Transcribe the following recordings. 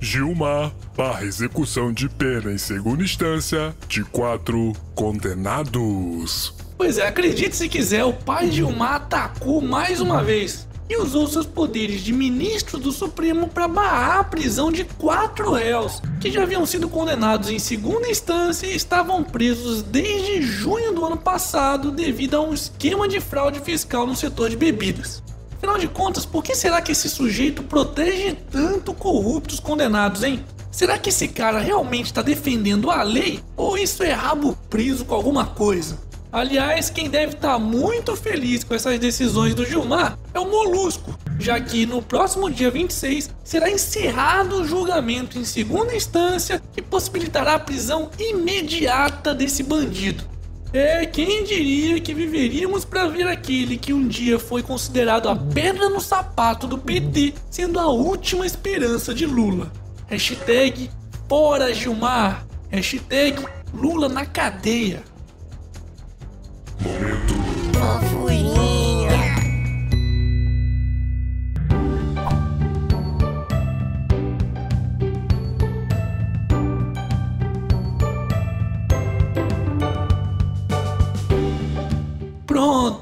Gilmar barra execução de pena em segunda instância de quatro condenados. Pois é, acredite se quiser, o pai Gilmar atacou mais uma vez e usou seus poderes de ministro do Supremo para barrar a prisão de quatro réus que já haviam sido condenados em segunda instância e estavam presos desde junho do ano passado devido a um esquema de fraude fiscal no setor de bebidas. Afinal de contas, por que será que esse sujeito protege tanto corruptos condenados, hein? Será que esse cara realmente está defendendo a lei? Ou isso é rabo preso com alguma coisa? Aliás, quem deve estar tá muito feliz com essas decisões do Gilmar é o Molusco, já que no próximo dia 26 será encerrado o julgamento em segunda instância que possibilitará a prisão imediata desse bandido. É, quem diria que viveríamos para ver aquele que um dia foi considerado a pedra no sapato do PT sendo a última esperança de Lula. Hashtag Fora Gilmar. Hashtag Lula na cadeia.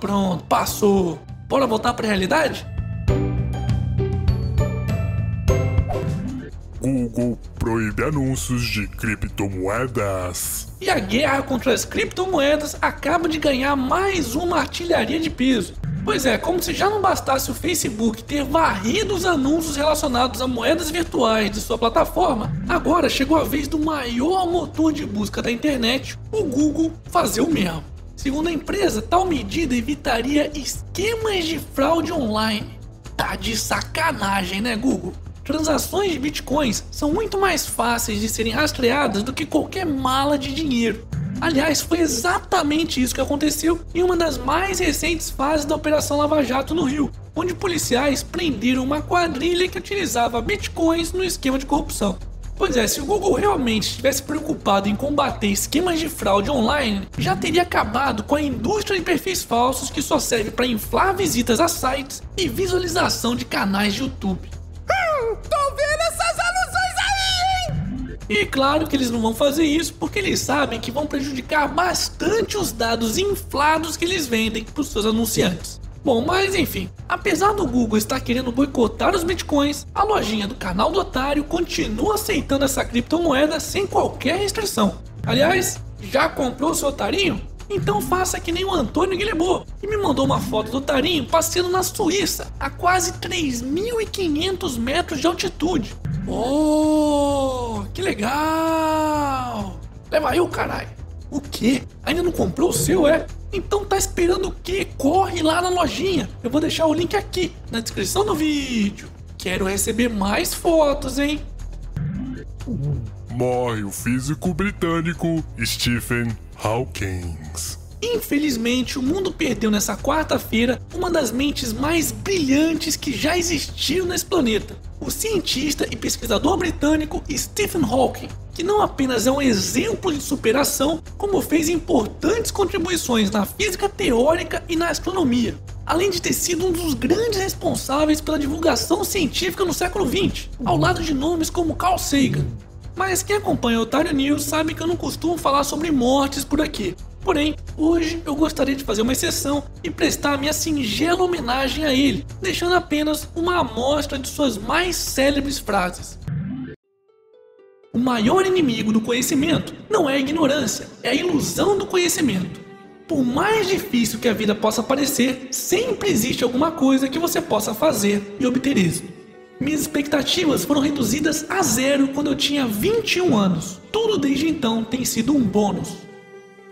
Pronto, passou. Bora voltar pra realidade? Google proíbe anúncios de criptomoedas. E a guerra contra as criptomoedas acaba de ganhar mais uma artilharia de peso. Pois é, como se já não bastasse o Facebook ter varrido os anúncios relacionados a moedas virtuais de sua plataforma, agora chegou a vez do maior motor de busca da internet, o Google, fazer o mesmo. Segundo a empresa, tal medida evitaria esquemas de fraude online. Tá de sacanagem, né, Google? Transações de bitcoins são muito mais fáceis de serem rastreadas do que qualquer mala de dinheiro. Aliás, foi exatamente isso que aconteceu em uma das mais recentes fases da Operação Lava Jato no Rio, onde policiais prenderam uma quadrilha que utilizava bitcoins no esquema de corrupção. Pois é, se o Google realmente estivesse preocupado em combater esquemas de fraude online, já teria acabado com a indústria de perfis falsos que só serve para inflar visitas a sites e visualização de canais de YouTube. Hum, tô vendo essas alusões aí, hein? E claro que eles não vão fazer isso porque eles sabem que vão prejudicar bastante os dados inflados que eles vendem para os seus anunciantes. Bom, mas enfim, apesar do Google estar querendo boicotar os bitcoins, a lojinha do canal do Otário continua aceitando essa criptomoeda sem qualquer restrição. Aliás, já comprou seu otarinho? Então faça que nem o Antônio Guilherme, que me mandou uma foto do otarinho passeando na Suíça, a quase 3.500 metros de altitude. Oh, que legal! Leva aí o caralho. O quê? Ainda não comprou o seu, é? Então tá esperando o quê? Corre lá na lojinha. Eu vou deixar o link aqui na descrição do vídeo. Quero receber mais fotos, hein? Morre o físico britânico Stephen Hawking. Infelizmente, o mundo perdeu nessa quarta-feira uma das mentes mais brilhantes que já existiu nesse planeta. O cientista e pesquisador britânico Stephen Hawking, que não apenas é um exemplo de superação, como fez importantes contribuições na física teórica e na astronomia, além de ter sido um dos grandes responsáveis pela divulgação científica no século XX, ao lado de nomes como Carl Sagan. Mas quem acompanha o Otário News sabe que eu não costumo falar sobre mortes por aqui. Porém, hoje eu gostaria de fazer uma exceção e prestar minha singela homenagem a ele, deixando apenas uma amostra de suas mais célebres frases. O maior inimigo do conhecimento não é a ignorância, é a ilusão do conhecimento. Por mais difícil que a vida possa parecer, sempre existe alguma coisa que você possa fazer e obter êxito. Minhas expectativas foram reduzidas a zero quando eu tinha 21 anos. Tudo desde então tem sido um bônus.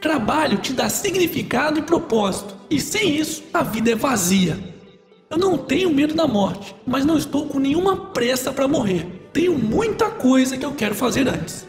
Trabalho te dá significado e propósito, e sem isso a vida é vazia. Eu não tenho medo da morte, mas não estou com nenhuma pressa para morrer. Tenho muita coisa que eu quero fazer antes.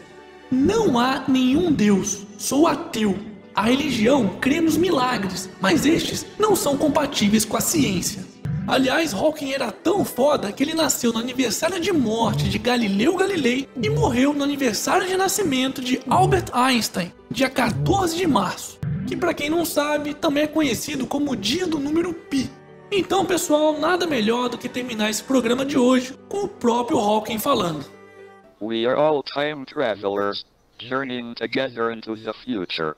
Não há nenhum Deus, sou ateu. A religião crê nos milagres, mas estes não são compatíveis com a ciência. Aliás, Hawking era tão foda que ele nasceu no aniversário de morte de Galileu Galilei e morreu no aniversário de nascimento de Albert Einstein, dia 14 de março, que para quem não sabe também é conhecido como o dia do número pi. Então, pessoal, nada melhor do que terminar esse programa de hoje com o próprio Hawking falando. We are all time travelers, journeying together into the future.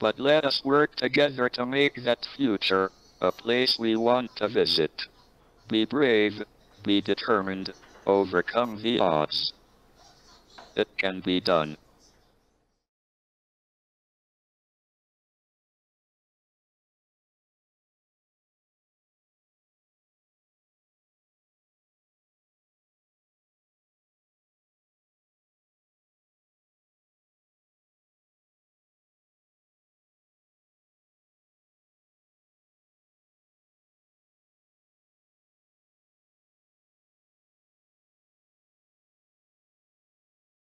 But let us work together to make that future a place we want to visit. Be brave, be determined, overcome the odds. It can be done.